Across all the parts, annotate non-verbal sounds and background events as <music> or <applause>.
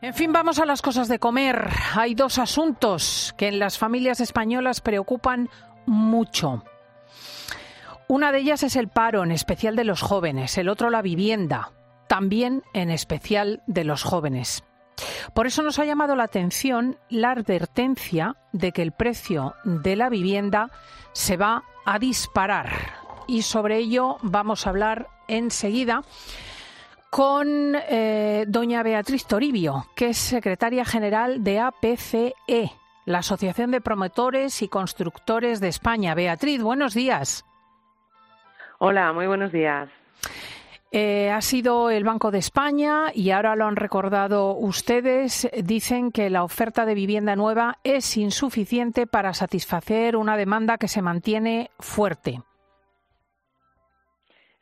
En fin, vamos a las cosas de comer. Hay dos asuntos que en las familias españolas preocupan mucho. Una de ellas es el paro, en especial de los jóvenes, el otro la vivienda, también en especial de los jóvenes. Por eso nos ha llamado la atención la advertencia de que el precio de la vivienda se va a disparar. Y sobre ello vamos a hablar enseguida con eh, doña Beatriz Toribio, que es secretaria general de APCE, la Asociación de Promotores y Constructores de España. Beatriz, buenos días. Hola, muy buenos días. Eh, ha sido el Banco de España y ahora lo han recordado ustedes. Dicen que la oferta de vivienda nueva es insuficiente para satisfacer una demanda que se mantiene fuerte.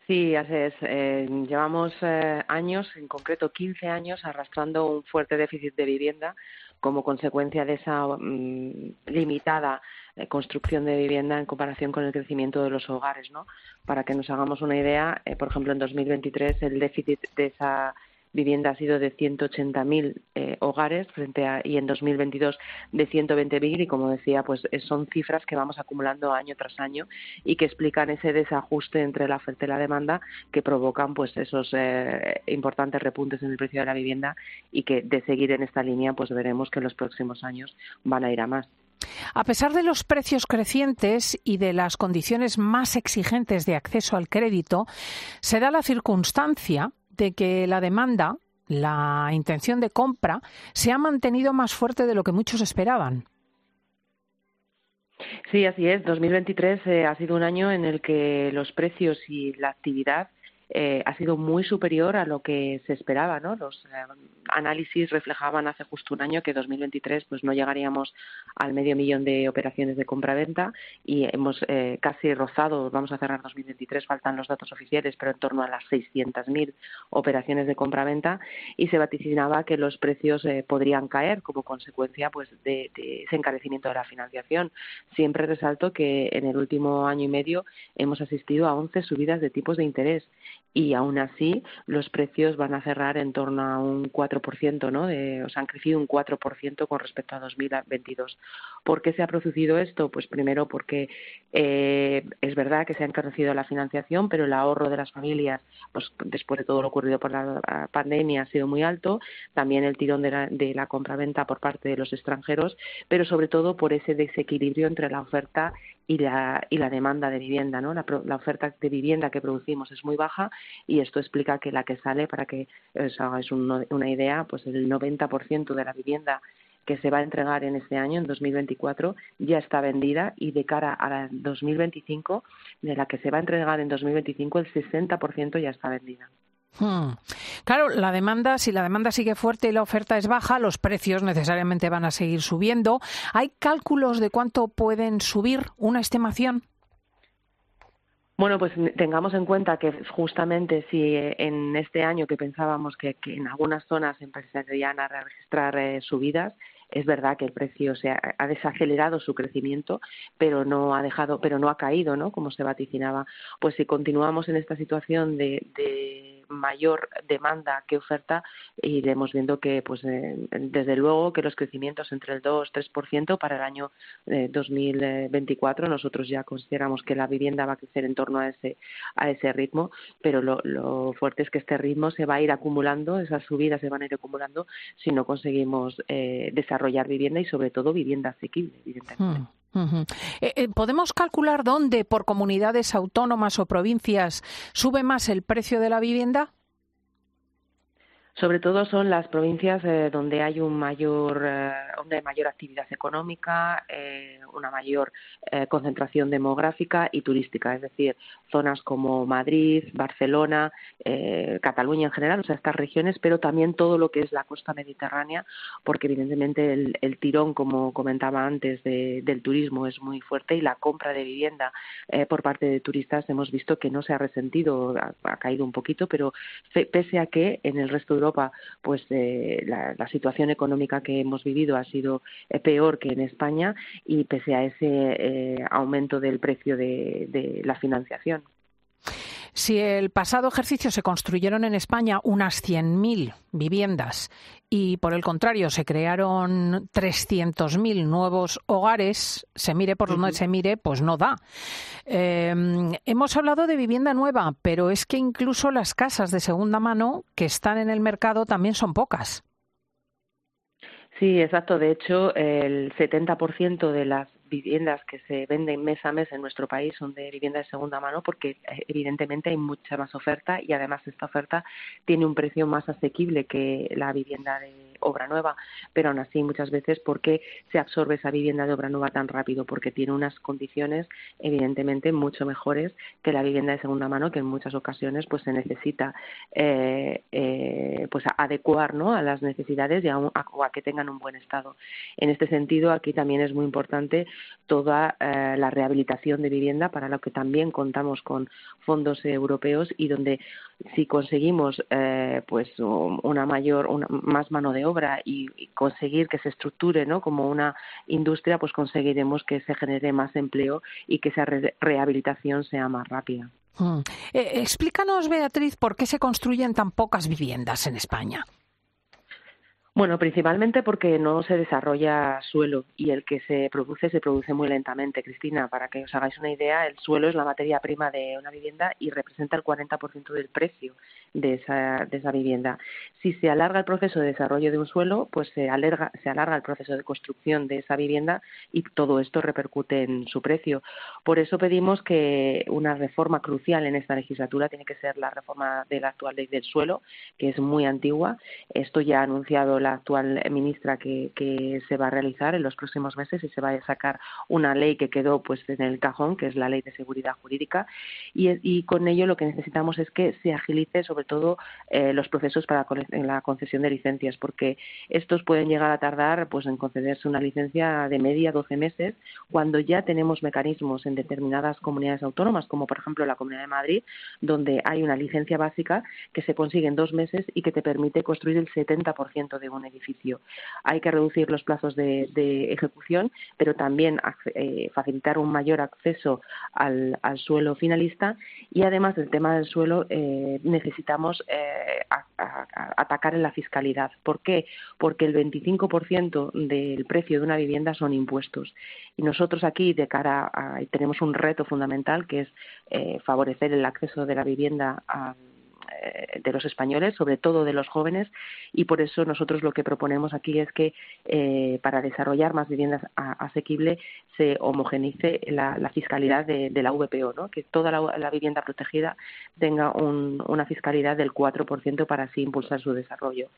Sí, así es. Eh, llevamos eh, años, en concreto 15 años, arrastrando un fuerte déficit de vivienda como consecuencia de esa mm, limitada eh, construcción de vivienda en comparación con el crecimiento de los hogares, ¿no? Para que nos hagamos una idea, por ejemplo, en 2023 el déficit de esa vivienda ha sido de 180.000 eh, hogares frente a, y en 2022 de 120.000 y como decía pues eh, son cifras que vamos acumulando año tras año y que explican ese desajuste entre la oferta y la demanda que provocan pues esos eh, importantes repuntes en el precio de la vivienda y que de seguir en esta línea pues veremos que en los próximos años van a ir a más. A pesar de los precios crecientes y de las condiciones más exigentes de acceso al crédito, se da la circunstancia de que la demanda, la intención de compra, se ha mantenido más fuerte de lo que muchos esperaban. Sí, así es. 2023 eh, ha sido un año en el que los precios y la actividad eh, ha sido muy superior a lo que se esperaba. ¿no? Los eh, análisis reflejaban hace justo un año que 2023 pues no llegaríamos al medio millón de operaciones de compra-venta y hemos eh, casi rozado, vamos a cerrar 2023, faltan los datos oficiales, pero en torno a las 600.000 operaciones de compra-venta y se vaticinaba que los precios podrían caer como consecuencia pues de, de ese encarecimiento de la financiación. Siempre resalto que en el último año y medio hemos asistido a 11 subidas de tipos de interés y aún así los precios van a cerrar en torno a un 4%, ¿no? De, o sea, han crecido un 4% con respecto a 2022. ¿Por qué se ha producido esto? Pues primero porque eh, es verdad que se ha encarecido la financiación, pero el ahorro de las familias, pues después de todo lo ocurrido por la pandemia, ha sido muy alto. También el tirón de la, de la compraventa por parte de los extranjeros, pero sobre todo por ese desequilibrio entre la oferta y la, y la demanda de vivienda. ¿no? La, la, oferta de vivienda que producimos es muy baja y esto explica que la que sale, para que os hagáis una idea, pues el 90% de la vivienda que se va a entregar en este año, en 2024, ya está vendida y de cara a la 2025, de la que se va a entregar en 2025, el 60% ya está vendida. Hmm. Claro, la demanda, si la demanda sigue fuerte y la oferta es baja, los precios necesariamente van a seguir subiendo. ¿Hay cálculos de cuánto pueden subir? ¿Una estimación? Bueno, pues tengamos en cuenta que justamente si en este año que pensábamos que, en algunas zonas empezarían a registrar eh, subidas, es verdad que el precio se ha, desacelerado su crecimiento, pero no ha dejado, pero no ha caído, ¿no? Como se vaticinaba. Pues si continuamos en esta situación de, mayor demanda que oferta, iremos viendo que, pues, eh, desde luego que los crecimientos entre el 2 3% para el año 2024, eh, nosotros ya consideramos que la vivienda va a crecer en torno a ese a ese ritmo, pero lo, lo fuerte es que este ritmo se va a ir acumulando, esas subidas se van a ir acumulando si no conseguimos eh, desarrollar vivienda y sobre todo vivienda asequible, evidentemente. Hmm, eh, eh, ¿Podemos calcular dónde por comunidades autónomas o provincias sube más el precio de la vivienda? Sobre todo son las provincias eh, donde hay un mayor, eh, hay mayor actividad económica, eh, una mayor concentración demográfica y turística, es decir, zonas como Madrid, Barcelona, Cataluña en general, o sea, estas regiones, pero también todo lo que es la costa mediterránea, porque evidentemente el, tirón, como comentaba antes, del turismo es muy fuerte y la compra de vivienda por parte de turistas hemos visto que no se ha resentido, ha, caído un poquito, pero pese a que en el resto de Europa, pues eh, la, situación económica que hemos vivido ha sido eh, peor que en España y pese a ese eh, aumento del precio de, la financiación. Si el pasado ejercicio se construyeron en España unas 100.000 viviendas y, por el contrario, se crearon 300.000 nuevos hogares, se mire por donde se mire, pues no da. Em, hemos hablado de vivienda nueva, pero es que incluso las casas de segunda mano que están en el mercado también son pocas. Sí, exacto. De hecho, el 70% de las viviendas que se venden mes a mes en nuestro país son de vivienda de segunda mano porque eh, evidentemente hay mucha más oferta y además esta oferta tiene un precio más asequible que la vivienda de obra nueva, pero aún así muchas veces porque se absorbe esa vivienda de obra nueva tan rápido porque tiene unas condiciones evidentemente mucho mejores que la vivienda de segunda mano que en muchas ocasiones pues se necesita eh, eh, pues adecuar ¿no? a las necesidades y a, a que tengan un buen estado. En este sentido aquí también es muy importante toda eh, la rehabilitación de vivienda, para lo que también contamos con fondos europeos y donde si conseguimos eh, pues una mayor una, más mano de obra y, conseguir que se estructure ¿no? como una industria pues conseguiremos que se genere más empleo y que esa rehabilitación sea más rápida. Mm. Eh, explícanos Beatriz por qué se construyen tan pocas viviendas en España. Bueno, principalmente porque no se desarrolla suelo y el que se produce se produce muy lentamente. Cristina, para que os hagáis una idea, el suelo es la materia prima de una vivienda y representa el 40% del precio de esa, de esa vivienda. Si se alarga el proceso de desarrollo de un suelo, pues se alarga, se alarga el proceso de construcción de esa vivienda y todo esto repercute en su precio. Por eso pedimos que una reforma crucial en esta legislatura tiene que ser la reforma de la actual ley del suelo, que es muy antigua. Esto ya ha anunciado la actual ministra que, se va a realizar en los próximos meses y se va a sacar una ley que quedó pues en el cajón, que es la ley de seguridad jurídica, y, con ello lo que necesitamos es que se agilice sobre todo eh, los procesos para la concesión de licencias, porque estos pueden llegar a tardar pues en concederse una licencia de media 12 meses, cuando ya tenemos mecanismos en determinadas comunidades autónomas, como por ejemplo la Comunidad de Madrid, donde hay una licencia básica que se consigue en dos meses y que te permite construir el 70% de edificio. Hay que reducir los plazos de, ejecución, pero también eh, facilitar un mayor acceso al, suelo finalista y además del tema del suelo eh, necesitamos eh, atacar en la fiscalidad. ¿Por qué? Porque el 25% del precio de una vivienda son impuestos. Y nosotros aquí, de cara a, tenemos un reto fundamental que es eh, favorecer el acceso de la vivienda a de los españoles, sobre todo de los jóvenes, y por eso nosotros lo que proponemos aquí es que eh, para desarrollar más viviendas asequibles se homogenice la, fiscalidad de, la VPO, ¿no? que toda la, vivienda protegida tenga una fiscalidad del 4% para así impulsar su desarrollo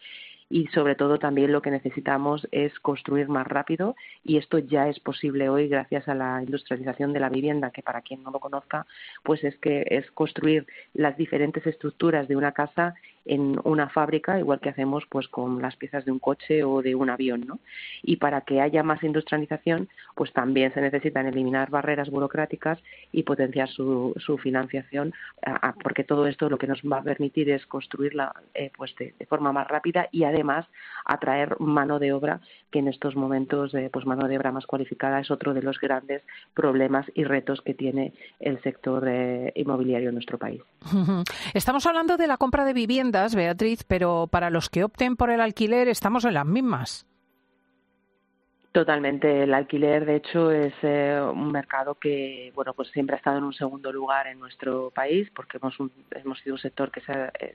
y sobre todo también lo que necesitamos es construir más rápido y esto ya es posible hoy gracias a la industrialización de la vivienda que para quien no lo conozca pues es que es construir las diferentes estructuras de una casa en una fábrica, igual que hacemos pues con las piezas de un coche o de un avión, ¿no? Y para que haya más industrialización, pues también se necesitan eliminar barreras burocráticas y potenciar su, su financiación, porque todo esto lo que nos va a permitir es construirla eh, pues de, forma más rápida y además atraer mano de obra, que en estos momentos eh, pues mano de obra más cualificada es otro de los grandes problemas y retos que tiene el sector eh, inmobiliario en nuestro país. <laughs> Estamos hablando de la compra de vivienda Beatriz, pero para los que opten por el alquiler estamos en las mismas. Totalmente. El alquiler, de hecho, es eh, un mercado que, bueno, pues siempre ha estado en un segundo lugar en nuestro país, porque hemos, hemos sido un sector que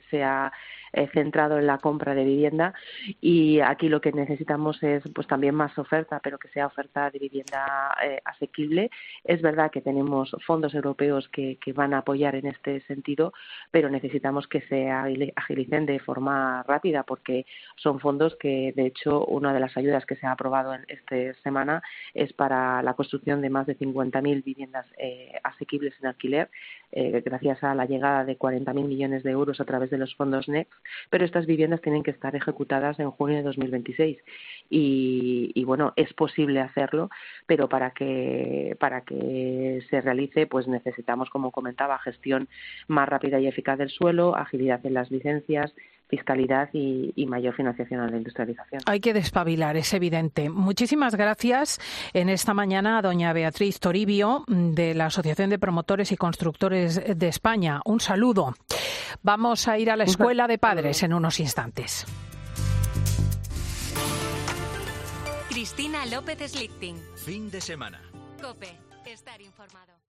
se ha eh, centrado en la compra de vivienda y aquí lo que necesitamos es pues también más oferta, pero que sea oferta de vivienda eh, asequible. Es verdad que tenemos fondos europeos que, que, van a apoyar en este sentido, pero necesitamos que se agilicen de forma rápida porque son fondos que, de hecho, una de las ayudas que se ha aprobado en esta semana es para la construcción de más de 50.000 viviendas eh, asequibles en alquiler, gracias a la llegada de 40.000 millones de euros a través de los fondos NEXT. Pero estas viviendas tienen que estar ejecutadas en junio de 2026 y, y bueno, es posible hacerlo, pero para que para que se realice, pues necesitamos, como comentaba, gestión más rápida y eficaz del suelo, agilidad en las licencias, fiscalidad y, mayor financiación a la industrialización. Hay que despabilar, es evidente. Muchísimas gracias en esta mañana a doña Beatriz Toribio de la Asociación de Promotores y Constructores de España. Un saludo. Vamos a ir a la Escuela de Padres en unos instantes. Cristina López Slichting. Fin de semana. Cope. Estar informado.